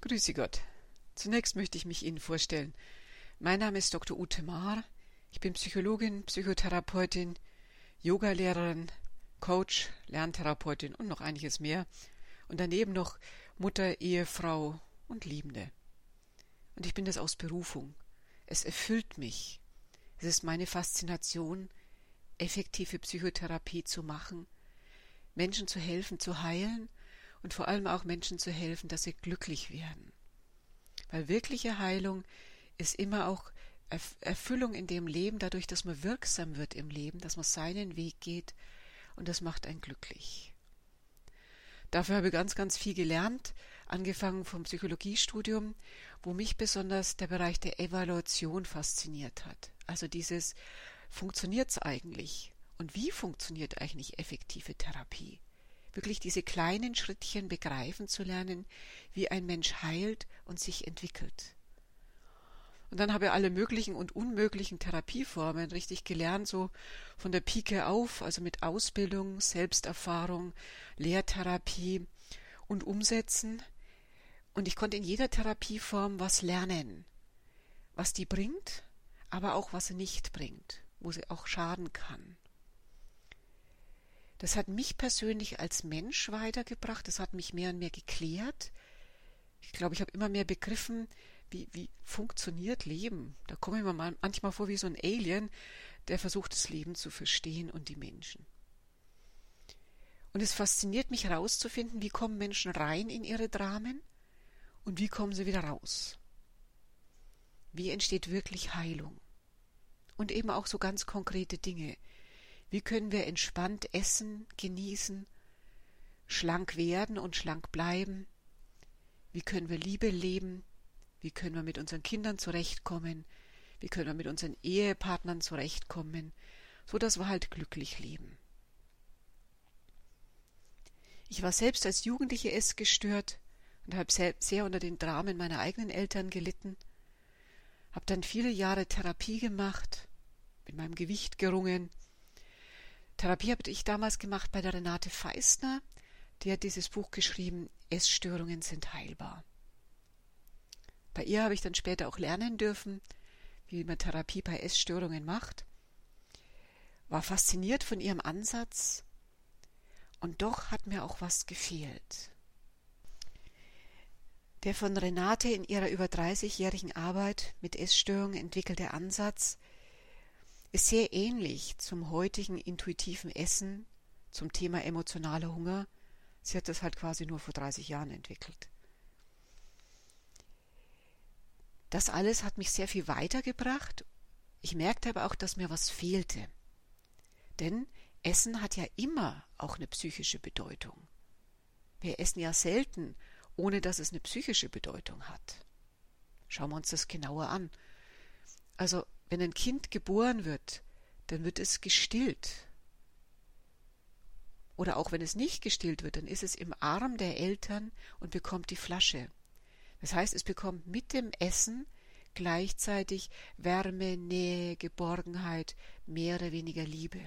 Grüße Gott. Zunächst möchte ich mich Ihnen vorstellen. Mein Name ist Dr. Ute Maar. Ich bin Psychologin, Psychotherapeutin, Yogalehrerin, Coach, Lerntherapeutin und noch einiges mehr. Und daneben noch Mutter, Ehefrau und Liebende. Und ich bin das aus Berufung. Es erfüllt mich. Es ist meine Faszination, effektive Psychotherapie zu machen, Menschen zu helfen, zu heilen und vor allem auch Menschen zu helfen, dass sie glücklich werden. Weil wirkliche Heilung ist immer auch Erfüllung in dem Leben, dadurch, dass man wirksam wird im Leben, dass man seinen Weg geht und das macht einen glücklich. Dafür habe ich ganz, ganz viel gelernt, angefangen vom Psychologiestudium, wo mich besonders der Bereich der Evaluation fasziniert hat. Also dieses, funktioniert es eigentlich? Und wie funktioniert eigentlich effektive Therapie? Wirklich diese kleinen Schrittchen begreifen zu lernen, wie ein Mensch heilt und sich entwickelt. Und dann habe ich alle möglichen und unmöglichen Therapieformen richtig gelernt, so von der Pike auf, also mit Ausbildung, Selbsterfahrung, Lehrtherapie und Umsetzen. Und ich konnte in jeder Therapieform was lernen, was die bringt, aber auch was sie nicht bringt, wo sie auch schaden kann. Das hat mich persönlich als Mensch weitergebracht, das hat mich mehr und mehr geklärt. Ich glaube, ich habe immer mehr begriffen, wie, wie funktioniert Leben. Da komme ich mir manchmal vor wie so ein Alien, der versucht, das Leben zu verstehen und die Menschen. Und es fasziniert mich herauszufinden, wie kommen Menschen rein in ihre Dramen und wie kommen sie wieder raus. Wie entsteht wirklich Heilung? Und eben auch so ganz konkrete Dinge, wie können wir entspannt essen, genießen, schlank werden und schlank bleiben? Wie können wir Liebe leben? Wie können wir mit unseren Kindern zurechtkommen? Wie können wir mit unseren Ehepartnern zurechtkommen, so dass wir halt glücklich leben? Ich war selbst als Jugendliche essgestört und habe sehr unter den Dramen meiner eigenen Eltern gelitten, habe dann viele Jahre Therapie gemacht, mit meinem Gewicht gerungen, Therapie habe ich damals gemacht bei der Renate Feistner. Die hat dieses Buch geschrieben, Essstörungen sind heilbar. Bei ihr habe ich dann später auch lernen dürfen, wie man Therapie bei Essstörungen macht. War fasziniert von ihrem Ansatz und doch hat mir auch was gefehlt. Der von Renate in ihrer über 30-jährigen Arbeit mit Essstörungen entwickelte Ansatz ist sehr ähnlich zum heutigen intuitiven Essen, zum Thema emotionaler Hunger. Sie hat das halt quasi nur vor 30 Jahren entwickelt. Das alles hat mich sehr viel weitergebracht. Ich merkte aber auch, dass mir was fehlte. Denn Essen hat ja immer auch eine psychische Bedeutung. Wir essen ja selten, ohne dass es eine psychische Bedeutung hat. Schauen wir uns das genauer an. Also wenn ein Kind geboren wird, dann wird es gestillt. Oder auch wenn es nicht gestillt wird, dann ist es im Arm der Eltern und bekommt die Flasche. Das heißt, es bekommt mit dem Essen gleichzeitig Wärme, Nähe, Geborgenheit, mehr oder weniger Liebe.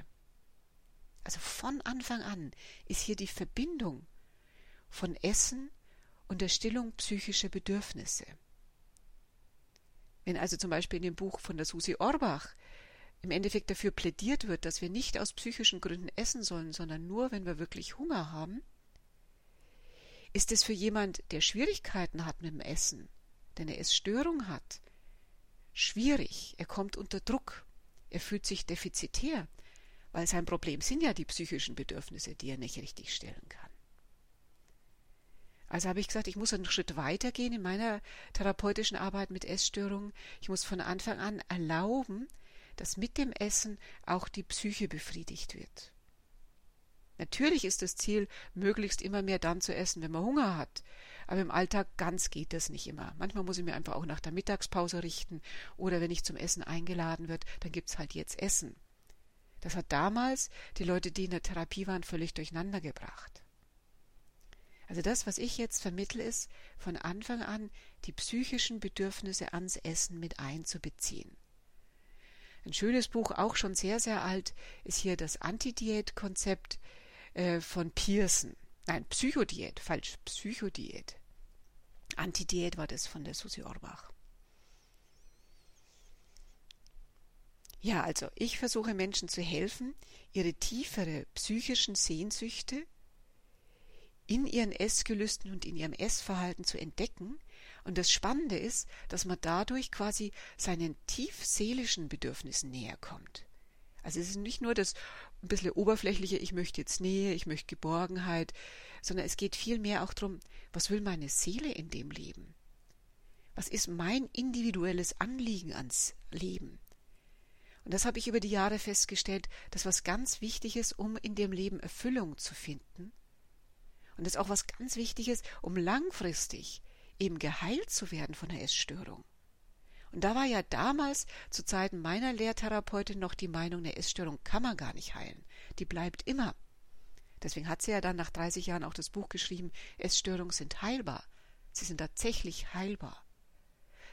Also von Anfang an ist hier die Verbindung von Essen und der Stillung psychischer Bedürfnisse. Wenn also zum Beispiel in dem Buch von der Susi Orbach im Endeffekt dafür plädiert wird, dass wir nicht aus psychischen Gründen essen sollen, sondern nur, wenn wir wirklich Hunger haben, ist es für jemand, der Schwierigkeiten hat mit dem Essen, der eine Essstörung hat, schwierig. Er kommt unter Druck. Er fühlt sich defizitär, weil sein Problem sind ja die psychischen Bedürfnisse, die er nicht richtig stellen kann. Also habe ich gesagt, ich muss einen Schritt weitergehen in meiner therapeutischen Arbeit mit Essstörungen. Ich muss von Anfang an erlauben, dass mit dem Essen auch die Psyche befriedigt wird. Natürlich ist das Ziel, möglichst immer mehr dann zu essen, wenn man Hunger hat. Aber im Alltag ganz geht das nicht immer. Manchmal muss ich mir einfach auch nach der Mittagspause richten oder wenn ich zum Essen eingeladen wird, dann gibt's halt jetzt Essen. Das hat damals die Leute, die in der Therapie waren, völlig durcheinander gebracht. Also das, was ich jetzt vermittle, ist von Anfang an die psychischen Bedürfnisse ans Essen mit einzubeziehen. Ein schönes Buch, auch schon sehr, sehr alt, ist hier das Anti-Diät-Konzept äh, von Pearson. Nein, Psychodiät, falsch, Psychodiät. Anti-Diät war das von der Susi Orbach. Ja, also ich versuche Menschen zu helfen, ihre tiefere psychischen Sehnsüchte in ihren Essgelüsten und in ihrem Essverhalten zu entdecken. Und das Spannende ist, dass man dadurch quasi seinen tiefseelischen Bedürfnissen näher kommt. Also es ist nicht nur das ein bisschen oberflächliche, ich möchte jetzt Nähe, ich möchte Geborgenheit, sondern es geht vielmehr auch darum, was will meine Seele in dem Leben? Was ist mein individuelles Anliegen ans Leben? Und das habe ich über die Jahre festgestellt, dass was ganz wichtig ist, um in dem Leben Erfüllung zu finden. Und das ist auch was ganz Wichtiges, um langfristig eben geheilt zu werden von der Essstörung. Und da war ja damals zu Zeiten meiner Lehrtherapeutin noch die Meinung, eine Essstörung kann man gar nicht heilen. Die bleibt immer. Deswegen hat sie ja dann nach 30 Jahren auch das Buch geschrieben, Essstörungen sind heilbar. Sie sind tatsächlich heilbar.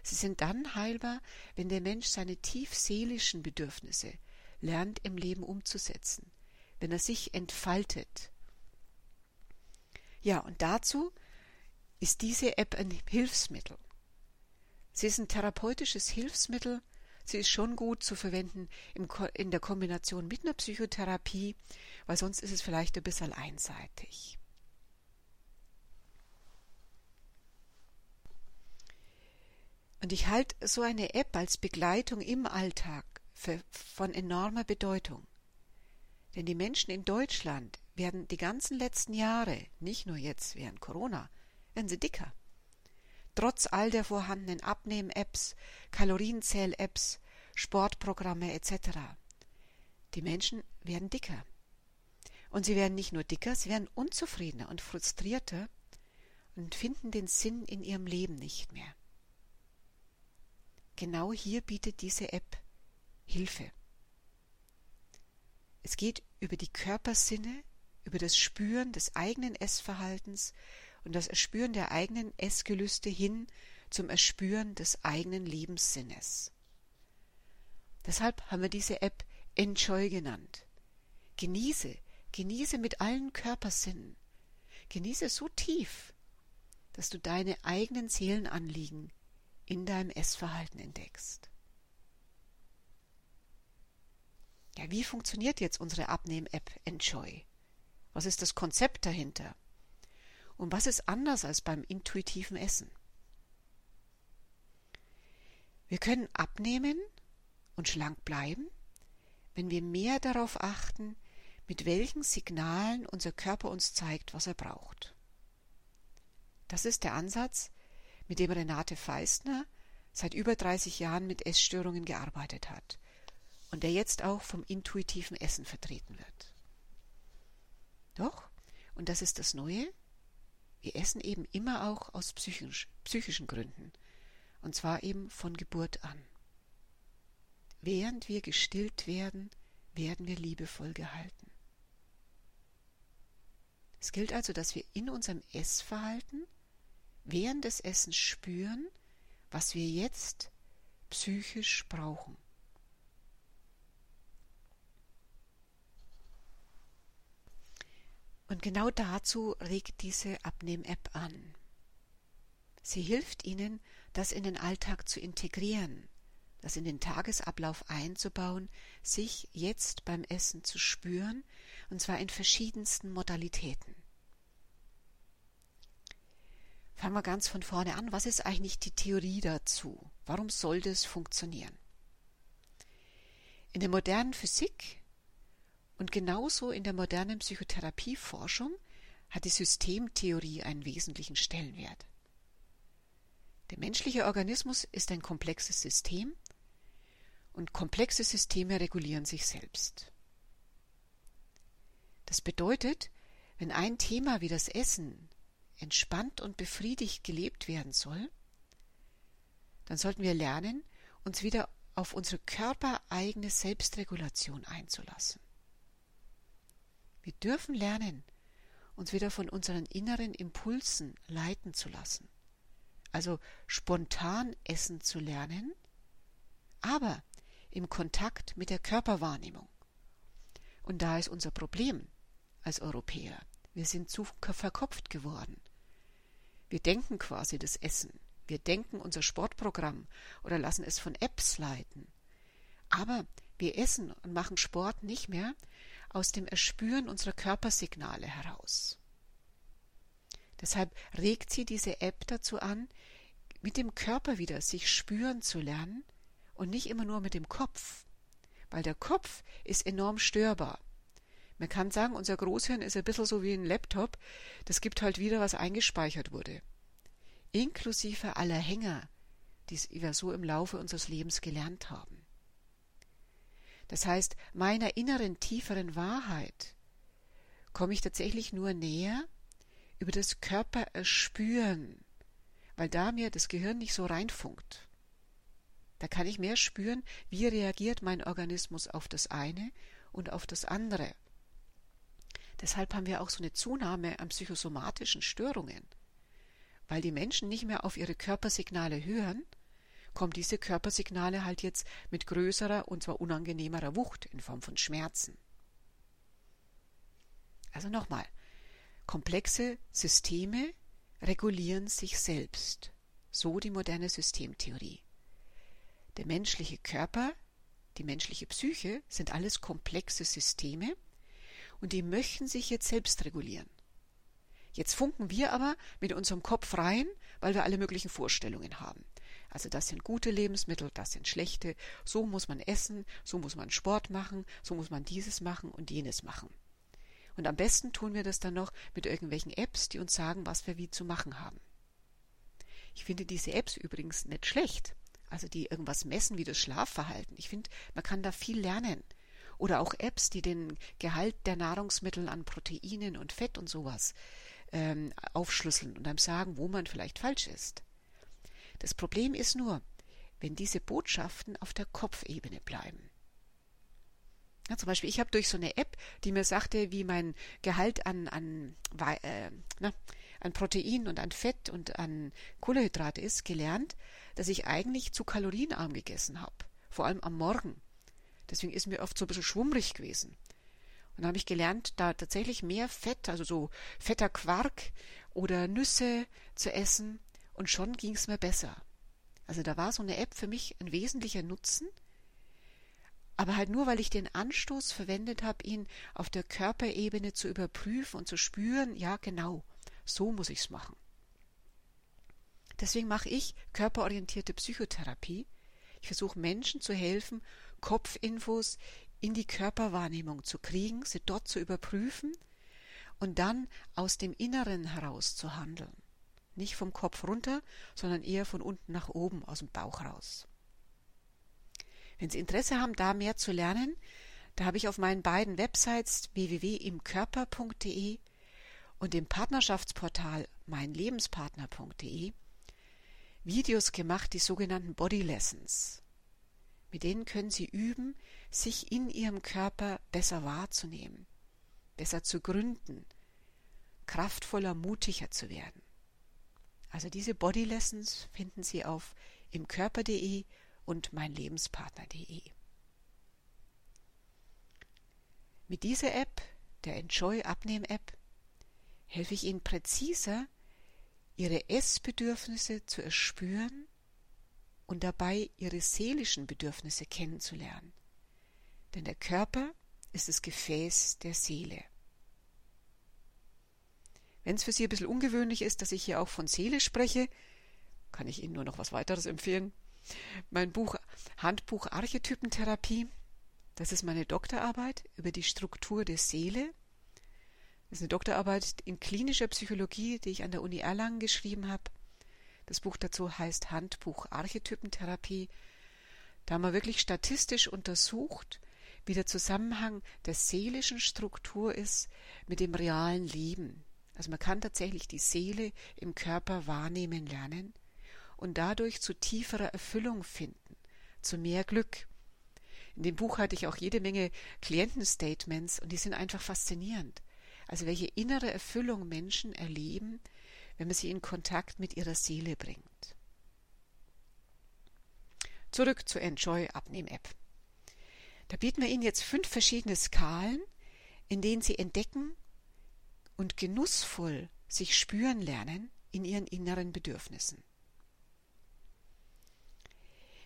Sie sind dann heilbar, wenn der Mensch seine tiefseelischen Bedürfnisse lernt im Leben umzusetzen, wenn er sich entfaltet. Ja, und dazu ist diese App ein Hilfsmittel. Sie ist ein therapeutisches Hilfsmittel. Sie ist schon gut zu verwenden in der Kombination mit einer Psychotherapie, weil sonst ist es vielleicht ein bisschen einseitig. Und ich halte so eine App als Begleitung im Alltag für, von enormer Bedeutung. Denn die Menschen in Deutschland werden die ganzen letzten Jahre, nicht nur jetzt während Corona, werden sie dicker. Trotz all der vorhandenen Abnehm-Apps, Kalorienzähl-Apps, Sportprogramme etc. Die Menschen werden dicker. Und sie werden nicht nur dicker, sie werden unzufriedener und frustrierter und finden den Sinn in ihrem Leben nicht mehr. Genau hier bietet diese App Hilfe. Es geht über die Körpersinne, über das Spüren des eigenen Essverhaltens und das Erspüren der eigenen Essgelüste hin zum Erspüren des eigenen Lebenssinnes. Deshalb haben wir diese App Enjoy genannt. Genieße, genieße mit allen Körpersinnen. Genieße so tief, dass du deine eigenen Seelenanliegen in deinem Essverhalten entdeckst. Ja, wie funktioniert jetzt unsere Abnehm-App Enjoy? Was ist das Konzept dahinter? Und was ist anders als beim intuitiven Essen? Wir können abnehmen und schlank bleiben, wenn wir mehr darauf achten, mit welchen Signalen unser Körper uns zeigt, was er braucht. Das ist der Ansatz, mit dem Renate Feistner seit über 30 Jahren mit Essstörungen gearbeitet hat und der jetzt auch vom intuitiven Essen vertreten wird. Doch, und das ist das Neue, wir essen eben immer auch aus psychisch, psychischen Gründen, und zwar eben von Geburt an. Während wir gestillt werden, werden wir liebevoll gehalten. Es gilt also, dass wir in unserem Essverhalten während des Essens spüren, was wir jetzt psychisch brauchen. Und genau dazu regt diese Abnehm-App an. Sie hilft Ihnen, das in den Alltag zu integrieren, das in den Tagesablauf einzubauen, sich jetzt beim Essen zu spüren, und zwar in verschiedensten Modalitäten. Fangen wir ganz von vorne an. Was ist eigentlich die Theorie dazu? Warum soll das funktionieren? In der modernen Physik und genauso in der modernen Psychotherapieforschung hat die Systemtheorie einen wesentlichen Stellenwert. Der menschliche Organismus ist ein komplexes System und komplexe Systeme regulieren sich selbst. Das bedeutet, wenn ein Thema wie das Essen entspannt und befriedigt gelebt werden soll, dann sollten wir lernen, uns wieder auf unsere körpereigene Selbstregulation einzulassen. Wir dürfen lernen, uns wieder von unseren inneren Impulsen leiten zu lassen, also spontan essen zu lernen, aber im Kontakt mit der Körperwahrnehmung. Und da ist unser Problem als Europäer. Wir sind zu verkopft geworden. Wir denken quasi das Essen. Wir denken unser Sportprogramm oder lassen es von Apps leiten. Aber wir essen und machen Sport nicht mehr aus dem Erspüren unserer Körpersignale heraus. Deshalb regt sie diese App dazu an, mit dem Körper wieder sich spüren zu lernen und nicht immer nur mit dem Kopf, weil der Kopf ist enorm störbar. Man kann sagen, unser Großhirn ist ein bisschen so wie ein Laptop, das gibt halt wieder, was eingespeichert wurde. Inklusive aller Hänger, die wir so im Laufe unseres Lebens gelernt haben. Das heißt, meiner inneren, tieferen Wahrheit komme ich tatsächlich nur näher über das Körpererspüren, weil da mir das Gehirn nicht so reinfunkt. Da kann ich mehr spüren, wie reagiert mein Organismus auf das eine und auf das andere. Deshalb haben wir auch so eine Zunahme an psychosomatischen Störungen. Weil die Menschen nicht mehr auf ihre Körpersignale hören, kommen diese Körpersignale halt jetzt mit größerer und zwar unangenehmerer Wucht in Form von Schmerzen. Also nochmal, komplexe Systeme regulieren sich selbst, so die moderne Systemtheorie. Der menschliche Körper, die menschliche Psyche sind alles komplexe Systeme, und die möchten sich jetzt selbst regulieren. Jetzt funken wir aber mit unserem Kopf rein, weil wir alle möglichen Vorstellungen haben. Also das sind gute Lebensmittel, das sind schlechte, so muss man essen, so muss man Sport machen, so muss man dieses machen und jenes machen. Und am besten tun wir das dann noch mit irgendwelchen Apps, die uns sagen, was wir wie zu machen haben. Ich finde diese Apps übrigens nicht schlecht, also die irgendwas messen wie das Schlafverhalten. Ich finde, man kann da viel lernen. Oder auch Apps, die den Gehalt der Nahrungsmittel an Proteinen und Fett und sowas ähm, aufschlüsseln und einem sagen, wo man vielleicht falsch ist. Das Problem ist nur, wenn diese Botschaften auf der Kopfebene bleiben. Ja, zum Beispiel, ich habe durch so eine App, die mir sagte, wie mein Gehalt an, an, äh, na, an Protein und an Fett und an Kohlenhydrate ist, gelernt, dass ich eigentlich zu kalorienarm gegessen habe. Vor allem am Morgen. Deswegen ist mir oft so ein bisschen schwummrig gewesen. Und dann habe ich gelernt, da tatsächlich mehr Fett, also so fetter Quark oder Nüsse zu essen und schon ging es mir besser. Also da war so eine App für mich ein wesentlicher Nutzen, aber halt nur, weil ich den Anstoß verwendet habe, ihn auf der Körperebene zu überprüfen und zu spüren, ja genau, so muss ich's machen. Deswegen mache ich körperorientierte Psychotherapie. Ich versuche Menschen zu helfen, Kopfinfos in die Körperwahrnehmung zu kriegen, sie dort zu überprüfen und dann aus dem Inneren heraus zu handeln. Nicht vom Kopf runter, sondern eher von unten nach oben, aus dem Bauch raus. Wenn Sie Interesse haben, da mehr zu lernen, da habe ich auf meinen beiden Websites www.imkörper.de und dem Partnerschaftsportal meinlebenspartner.de Videos gemacht, die sogenannten Body Lessons. Mit denen können Sie üben, sich in Ihrem Körper besser wahrzunehmen, besser zu gründen, kraftvoller, mutiger zu werden. Also diese Body Lessons finden Sie auf imkörper.de und meinlebenspartner.de. Mit dieser App, der Enjoy Abnehm App, helfe ich Ihnen präziser, Ihre Essbedürfnisse zu erspüren und dabei ihre seelischen Bedürfnisse kennenzulernen. Denn der Körper ist das Gefäß der Seele. Wenn es für Sie ein bisschen ungewöhnlich ist, dass ich hier auch von Seele spreche, kann ich Ihnen nur noch was weiteres empfehlen. Mein Buch Handbuch Archetypentherapie, das ist meine Doktorarbeit über die Struktur der Seele. Das ist eine Doktorarbeit in klinischer Psychologie, die ich an der Uni Erlangen geschrieben habe. Das Buch dazu heißt Handbuch Archetypentherapie. Da haben wir wirklich statistisch untersucht, wie der Zusammenhang der seelischen Struktur ist mit dem realen Leben. Also man kann tatsächlich die Seele im Körper wahrnehmen lernen und dadurch zu tieferer Erfüllung finden, zu mehr Glück. In dem Buch hatte ich auch jede Menge Klientenstatements und die sind einfach faszinierend. Also welche innere Erfüllung Menschen erleben, wenn man sie in Kontakt mit ihrer Seele bringt. Zurück zur Enjoy Abnehm App. Da bieten wir Ihnen jetzt fünf verschiedene Skalen, in denen Sie entdecken und genussvoll sich spüren lernen, in ihren inneren Bedürfnissen.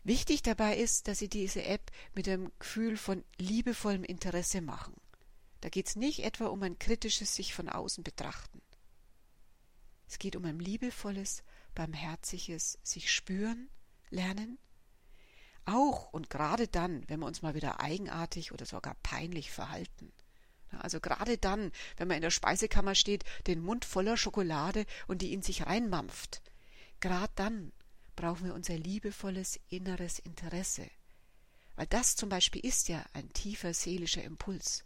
Wichtig dabei ist, dass Sie diese App mit einem Gefühl von liebevollem Interesse machen. Da geht es nicht etwa um ein kritisches sich von außen betrachten. Es geht um ein liebevolles, barmherziges sich spüren, lernen. Auch und gerade dann, wenn wir uns mal wieder eigenartig oder sogar peinlich verhalten. Also gerade dann, wenn man in der Speisekammer steht, den Mund voller Schokolade und die in sich reinmampft. Gerade dann brauchen wir unser liebevolles inneres Interesse. Weil das zum Beispiel ist ja ein tiefer seelischer Impuls.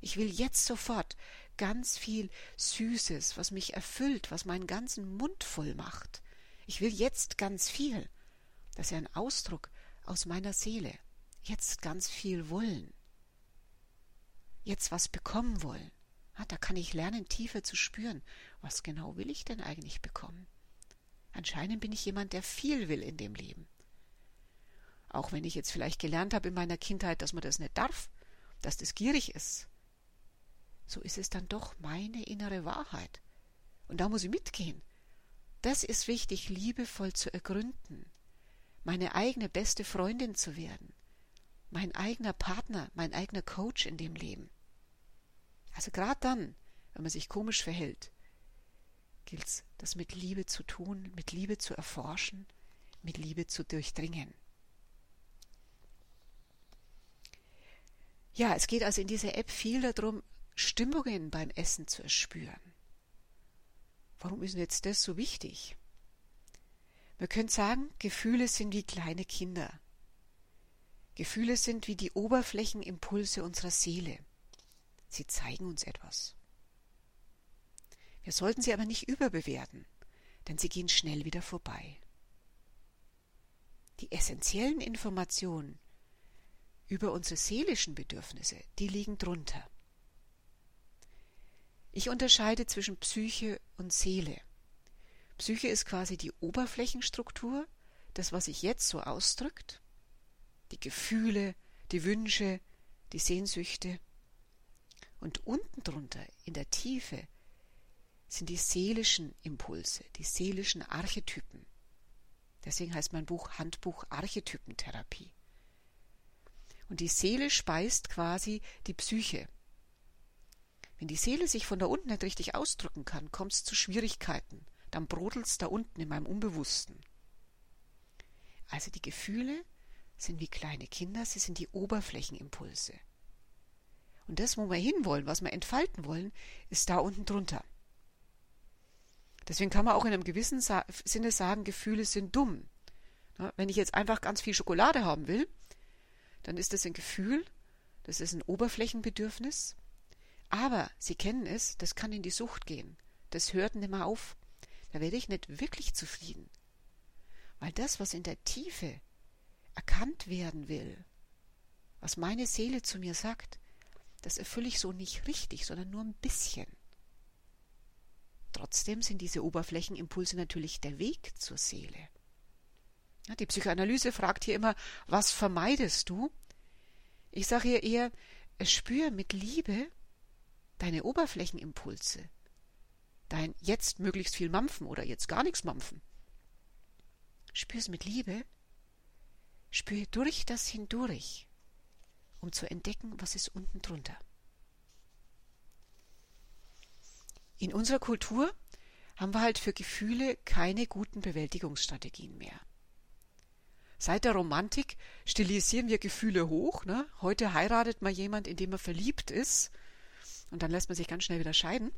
Ich will jetzt sofort ganz viel Süßes, was mich erfüllt, was meinen ganzen Mund voll macht. Ich will jetzt ganz viel. Das ist ja ein Ausdruck aus meiner Seele. Jetzt ganz viel wollen. Jetzt was bekommen wollen. Ja, da kann ich lernen, tiefer zu spüren. Was genau will ich denn eigentlich bekommen? Anscheinend bin ich jemand, der viel will in dem Leben. Auch wenn ich jetzt vielleicht gelernt habe in meiner Kindheit, dass man das nicht darf, dass das gierig ist. So ist es dann doch meine innere Wahrheit. Und da muss ich mitgehen. Das ist wichtig, liebevoll zu ergründen, meine eigene beste Freundin zu werden, mein eigener Partner, mein eigener Coach in dem Leben. Also gerade dann, wenn man sich komisch verhält, gilt es, das mit Liebe zu tun, mit Liebe zu erforschen, mit Liebe zu durchdringen. Ja, es geht also in dieser App viel darum, Stimmungen beim Essen zu erspüren. Warum ist denn jetzt das so wichtig? Man könnte sagen, Gefühle sind wie kleine Kinder. Gefühle sind wie die Oberflächenimpulse unserer Seele. Sie zeigen uns etwas. Wir sollten sie aber nicht überbewerten, denn sie gehen schnell wieder vorbei. Die essentiellen Informationen über unsere seelischen Bedürfnisse, die liegen drunter. Ich unterscheide zwischen Psyche und Seele. Psyche ist quasi die Oberflächenstruktur, das, was sich jetzt so ausdrückt, die Gefühle, die Wünsche, die Sehnsüchte. Und unten drunter, in der Tiefe, sind die seelischen Impulse, die seelischen Archetypen. Deswegen heißt mein Buch Handbuch Archetypentherapie. Und die Seele speist quasi die Psyche. Wenn die Seele sich von da unten nicht richtig ausdrücken kann, kommt es zu Schwierigkeiten. Dann brodelt es da unten in meinem Unbewussten. Also die Gefühle sind wie kleine Kinder, sie sind die Oberflächenimpulse. Und das, wo wir hinwollen, was wir entfalten wollen, ist da unten drunter. Deswegen kann man auch in einem gewissen Sinne sagen, Gefühle sind dumm. Wenn ich jetzt einfach ganz viel Schokolade haben will, dann ist das ein Gefühl, das ist ein Oberflächenbedürfnis. Aber Sie kennen es, das kann in die Sucht gehen. Das hört nicht mehr auf. Da werde ich nicht wirklich zufrieden. Weil das, was in der Tiefe erkannt werden will, was meine Seele zu mir sagt, das erfülle ich so nicht richtig, sondern nur ein bisschen. Trotzdem sind diese Oberflächenimpulse natürlich der Weg zur Seele. Die Psychoanalyse fragt hier immer, was vermeidest du? Ich sage hier eher, spür mit Liebe deine Oberflächenimpulse, dein jetzt möglichst viel Mampfen oder jetzt gar nichts Mampfen. Spür es mit Liebe, spür durch das hindurch, um zu entdecken, was ist unten drunter. In unserer Kultur haben wir halt für Gefühle keine guten Bewältigungsstrategien mehr. Seit der Romantik stilisieren wir Gefühle hoch. Ne? Heute heiratet man jemand, in dem man verliebt ist, und dann lässt man sich ganz schnell wieder scheiden.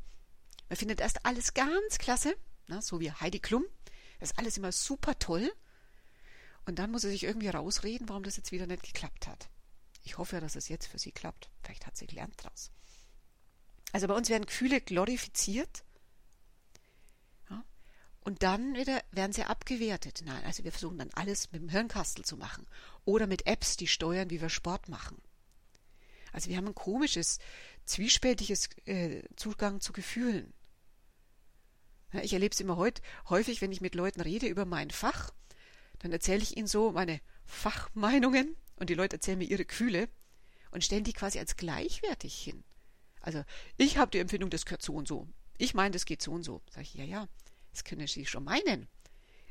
Man findet erst alles ganz klasse, ne? so wie Heidi Klum. Das ist alles immer super toll. Und dann muss er sich irgendwie rausreden, warum das jetzt wieder nicht geklappt hat. Ich hoffe ja, dass es jetzt für sie klappt. Vielleicht hat sie gelernt draus. Also bei uns werden Gefühle glorifiziert ja, und dann wieder werden sie abgewertet. Nein, also wir versuchen dann alles mit dem Hirnkastel zu machen oder mit Apps, die steuern, wie wir Sport machen. Also wir haben ein komisches, zwiespältiges äh, Zugang zu Gefühlen. Ja, ich erlebe es immer heut, häufig, wenn ich mit Leuten rede über mein Fach, dann erzähle ich ihnen so meine Fachmeinungen und die Leute erzählen mir ihre Gefühle und stellen die quasi als gleichwertig hin. Also ich habe die Empfindung, das gehört so und so. Ich meine, das geht so und so. Sag ich, ja, ja. Das können Sie schon meinen.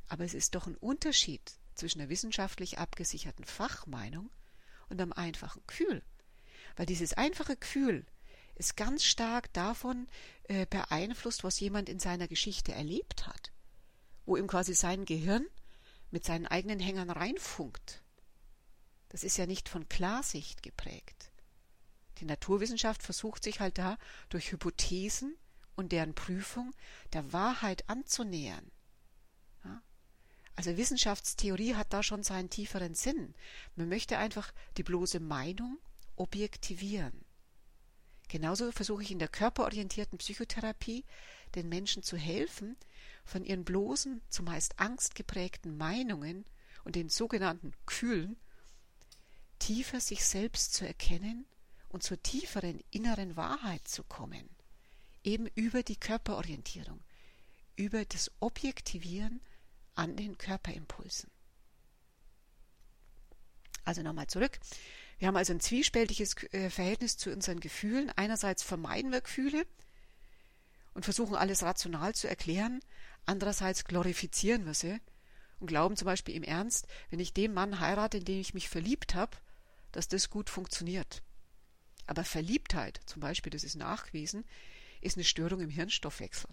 Aber es ist doch ein Unterschied zwischen einer wissenschaftlich abgesicherten Fachmeinung und einem einfachen Gefühl. Weil dieses einfache Gefühl ist ganz stark davon äh, beeinflusst, was jemand in seiner Geschichte erlebt hat, wo ihm quasi sein Gehirn mit seinen eigenen Hängern reinfunkt. Das ist ja nicht von Klarsicht geprägt. Die Naturwissenschaft versucht sich halt da durch Hypothesen und deren Prüfung der Wahrheit anzunähern. Ja? Also Wissenschaftstheorie hat da schon seinen tieferen Sinn. Man möchte einfach die bloße Meinung objektivieren. Genauso versuche ich in der körperorientierten Psychotherapie den Menschen zu helfen, von ihren bloßen, zumeist angstgeprägten Meinungen und den sogenannten Gefühlen tiefer sich selbst zu erkennen und zur tieferen inneren Wahrheit zu kommen, eben über die Körperorientierung, über das Objektivieren an den Körperimpulsen. Also nochmal zurück. Wir haben also ein zwiespältiges äh, Verhältnis zu unseren Gefühlen. Einerseits vermeiden wir Gefühle und versuchen alles rational zu erklären. Andererseits glorifizieren wir sie und glauben zum Beispiel im Ernst, wenn ich den Mann heirate, in den ich mich verliebt habe, dass das gut funktioniert. Aber Verliebtheit, zum Beispiel, das ist nachgewiesen, ist eine Störung im Hirnstoffwechsel.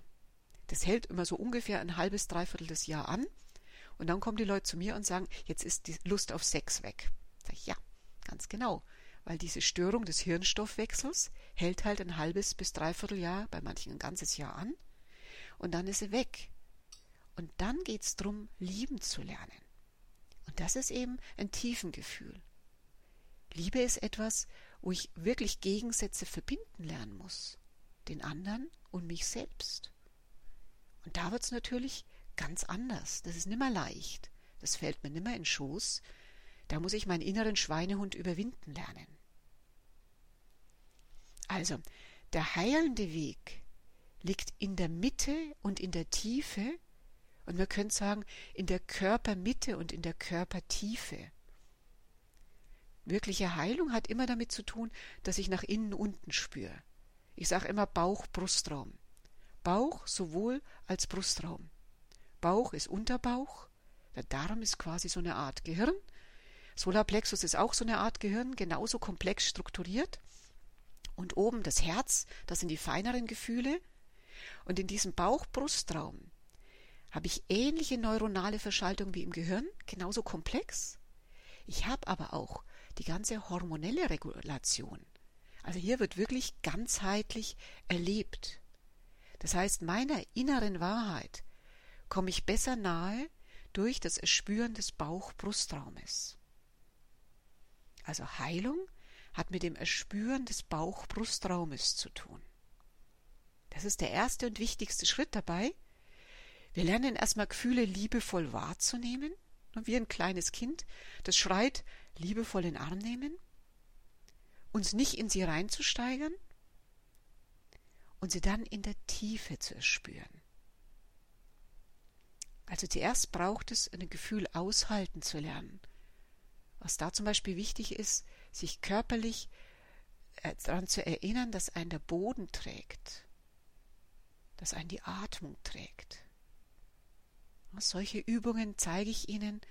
Das hält immer so ungefähr ein halbes, dreiviertel des Jahr an. Und dann kommen die Leute zu mir und sagen, jetzt ist die Lust auf Sex weg. Sag ich, ja, ganz genau. Weil diese Störung des Hirnstoffwechsels hält halt ein halbes bis dreiviertel Jahr, bei manchen ein ganzes Jahr an. Und dann ist sie weg. Und dann geht es darum, lieben zu lernen. Und das ist eben ein Tiefengefühl. Liebe ist etwas, wo ich wirklich Gegensätze verbinden lernen muss. Den anderen und mich selbst. Und da wird es natürlich ganz anders. Das ist nimmer leicht. Das fällt mir nimmer in Schoß. Da muss ich meinen inneren Schweinehund überwinden lernen. Also, der heilende Weg liegt in der Mitte und in der Tiefe und wir können sagen, in der Körpermitte und in der Körpertiefe. Wirkliche Heilung hat immer damit zu tun, dass ich nach innen unten spüre. Ich sage immer Bauch-Brustraum. Bauch sowohl als Brustraum. Bauch ist Unterbauch, der Darm ist quasi so eine Art Gehirn. Solarplexus ist auch so eine Art Gehirn, genauso komplex strukturiert. Und oben das Herz, das sind die feineren Gefühle. Und in diesem Bauch-Brustraum habe ich ähnliche neuronale Verschaltung wie im Gehirn, genauso komplex. Ich habe aber auch die ganze hormonelle Regulation. Also hier wird wirklich ganzheitlich erlebt. Das heißt, meiner inneren Wahrheit komme ich besser nahe durch das Erspüren des Bauch-Brustraumes. Also Heilung hat mit dem Erspüren des Bauch-Brustraumes zu tun. Das ist der erste und wichtigste Schritt dabei. Wir lernen erstmal Gefühle liebevoll wahrzunehmen, wie ein kleines Kind, das schreit, liebevoll in den Arm nehmen, uns nicht in sie reinzusteigern und sie dann in der Tiefe zu erspüren. Also zuerst braucht es ein Gefühl aushalten zu lernen. Was da zum Beispiel wichtig ist, sich körperlich äh, daran zu erinnern, dass ein der Boden trägt, dass ein die Atmung trägt. Solche Übungen zeige ich Ihnen,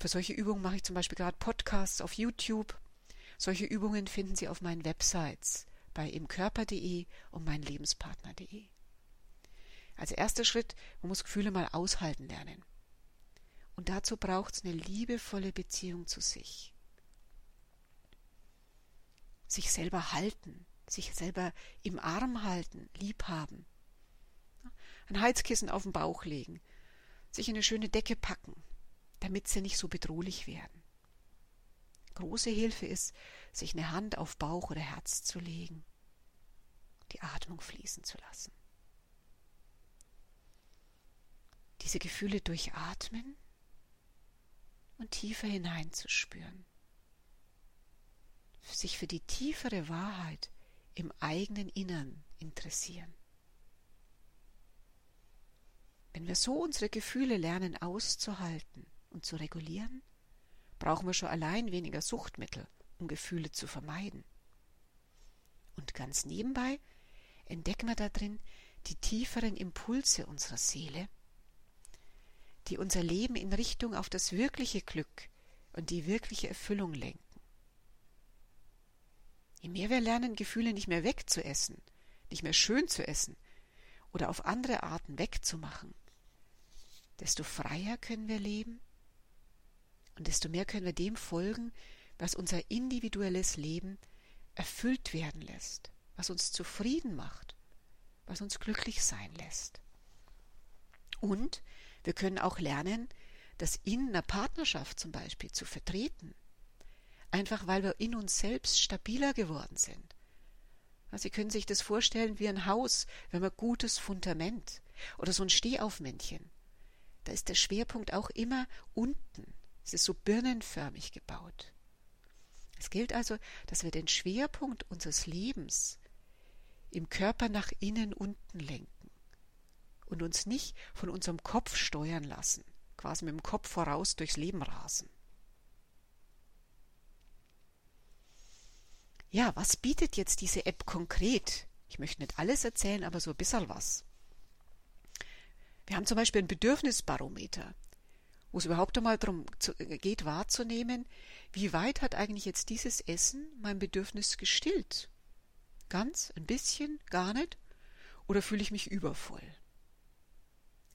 für solche Übungen mache ich zum Beispiel gerade Podcasts auf YouTube. Solche Übungen finden Sie auf meinen Websites bei imkörper.de und meinlebenspartner.de. Als erster Schritt, man muss Gefühle mal aushalten lernen. Und dazu braucht es eine liebevolle Beziehung zu sich. Sich selber halten, sich selber im Arm halten, lieb haben. Ein Heizkissen auf den Bauch legen, sich in eine schöne Decke packen, damit sie nicht so bedrohlich werden. Große Hilfe ist, sich eine Hand auf Bauch oder Herz zu legen, die Atmung fließen zu lassen. Diese Gefühle durchatmen und tiefer hineinzuspüren. Sich für die tiefere Wahrheit im eigenen Innern interessieren. Wenn wir so unsere Gefühle lernen auszuhalten, und zu regulieren, brauchen wir schon allein weniger Suchtmittel, um Gefühle zu vermeiden. Und ganz nebenbei entdecken wir darin die tieferen Impulse unserer Seele, die unser Leben in Richtung auf das wirkliche Glück und die wirkliche Erfüllung lenken. Je mehr wir lernen, Gefühle nicht mehr wegzuessen, nicht mehr schön zu essen oder auf andere Arten wegzumachen, desto freier können wir leben und desto mehr können wir dem folgen, was unser individuelles Leben erfüllt werden lässt, was uns zufrieden macht, was uns glücklich sein lässt. Und wir können auch lernen, das in einer Partnerschaft zum Beispiel zu vertreten. Einfach weil wir in uns selbst stabiler geworden sind. Sie können sich das vorstellen wie ein Haus, wenn man gutes Fundament oder so ein Stehaufmännchen. Da ist der Schwerpunkt auch immer unten. Es ist so birnenförmig gebaut. Es gilt also, dass wir den Schwerpunkt unseres Lebens im Körper nach innen unten lenken und uns nicht von unserem Kopf steuern lassen, quasi mit dem Kopf voraus durchs Leben rasen. Ja, was bietet jetzt diese App konkret? Ich möchte nicht alles erzählen, aber so ein bisschen was. Wir haben zum Beispiel ein Bedürfnisbarometer, wo es überhaupt einmal darum geht, wahrzunehmen, wie weit hat eigentlich jetzt dieses Essen mein Bedürfnis gestillt? Ganz, ein bisschen, gar nicht? Oder fühle ich mich übervoll?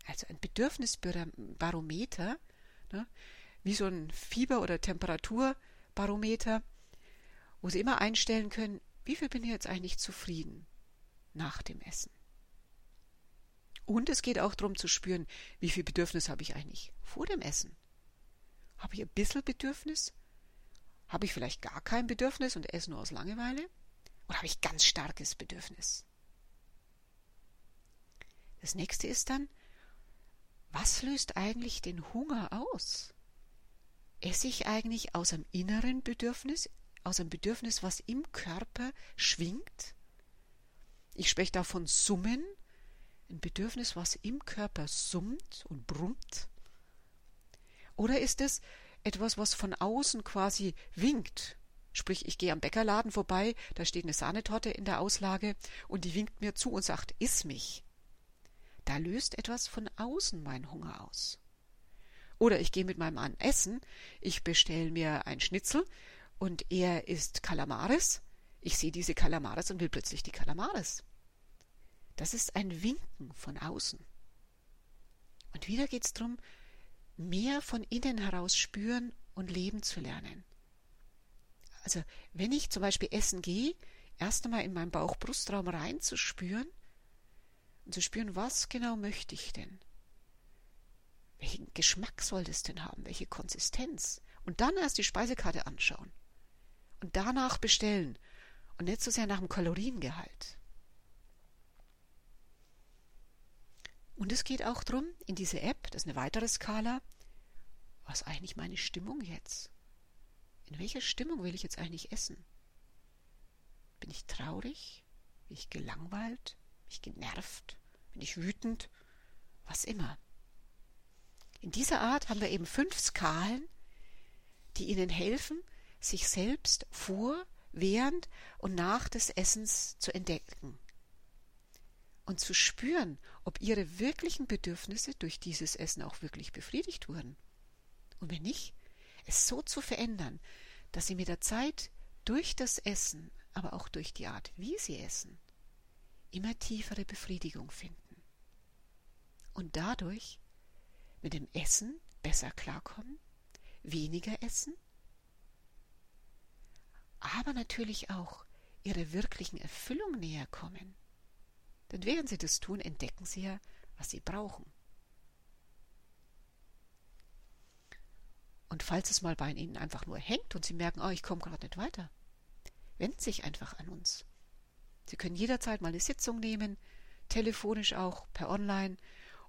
Also ein Bedürfnisbarometer, ne, wie so ein Fieber- oder Temperaturbarometer, wo Sie immer einstellen können, wie viel bin ich jetzt eigentlich zufrieden nach dem Essen. Und es geht auch darum zu spüren, wie viel Bedürfnis habe ich eigentlich vor dem Essen. Habe ich ein bisschen Bedürfnis? Habe ich vielleicht gar kein Bedürfnis und esse nur aus Langeweile? Oder habe ich ganz starkes Bedürfnis? Das nächste ist dann, was löst eigentlich den Hunger aus? Esse ich eigentlich aus einem inneren Bedürfnis, aus einem Bedürfnis, was im Körper schwingt? Ich spreche da von Summen, ein Bedürfnis, was im Körper summt und brummt? Oder ist es etwas, was von außen quasi winkt? Sprich, ich gehe am Bäckerladen vorbei, da steht eine Sahnetorte in der Auslage und die winkt mir zu und sagt, iss mich. Da löst etwas von außen meinen Hunger aus. Oder ich gehe mit meinem Mann essen, ich bestelle mir ein Schnitzel und er isst Kalamares. Ich sehe diese Kalamares und will plötzlich die Kalamares. Das ist ein Winken von außen. Und wieder geht es darum, mehr von innen heraus spüren und leben zu lernen. Also wenn ich zum Beispiel essen gehe, erst einmal in meinen Bauch-Brustraum reinzuspüren und zu spüren, was genau möchte ich denn? Welchen Geschmack soll das denn haben? Welche Konsistenz? Und dann erst die Speisekarte anschauen. Und danach bestellen. Und nicht so sehr nach dem Kaloriengehalt. Und es geht auch darum, in diese App, das ist eine weitere Skala, was eigentlich meine Stimmung jetzt? In welcher Stimmung will ich jetzt eigentlich essen? Bin ich traurig? Bin ich gelangweilt? Bin ich genervt? Bin ich wütend? Was immer. In dieser Art haben wir eben fünf Skalen, die Ihnen helfen, sich selbst vor, während und nach des Essens zu entdecken und zu spüren, ob ihre wirklichen Bedürfnisse durch dieses Essen auch wirklich befriedigt wurden. Und wenn nicht, es so zu verändern, dass sie mit der Zeit durch das Essen, aber auch durch die Art, wie sie essen, immer tiefere Befriedigung finden. Und dadurch mit dem Essen besser klarkommen, weniger essen, aber natürlich auch ihrer wirklichen Erfüllung näher kommen. Denn während sie das tun, entdecken sie ja, was sie brauchen. Und falls es mal bei ihnen einfach nur hängt und sie merken, oh, ich komme gerade nicht weiter, wenden Sie sich einfach an uns. Sie können jederzeit mal eine Sitzung nehmen, telefonisch auch, per Online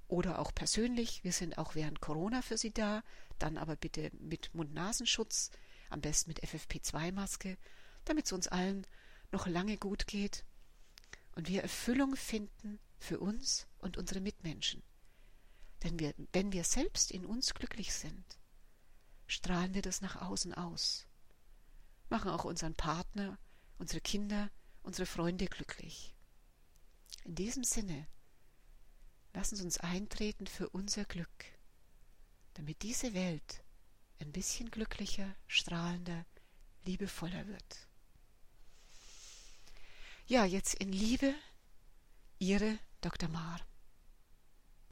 oder auch persönlich. Wir sind auch während Corona für Sie da, dann aber bitte mit Mund-Nasenschutz, am besten mit FFP2-Maske, damit es uns allen noch lange gut geht und wir Erfüllung finden für uns und unsere Mitmenschen. Denn wir, wenn wir selbst in uns glücklich sind, strahlen wir das nach außen aus, machen auch unseren Partner, unsere Kinder, unsere Freunde glücklich. In diesem Sinne, lassen Sie uns eintreten für unser Glück, damit diese Welt ein bisschen glücklicher, strahlender, liebevoller wird. Ja, jetzt in Liebe, Ihre Dr. Maar.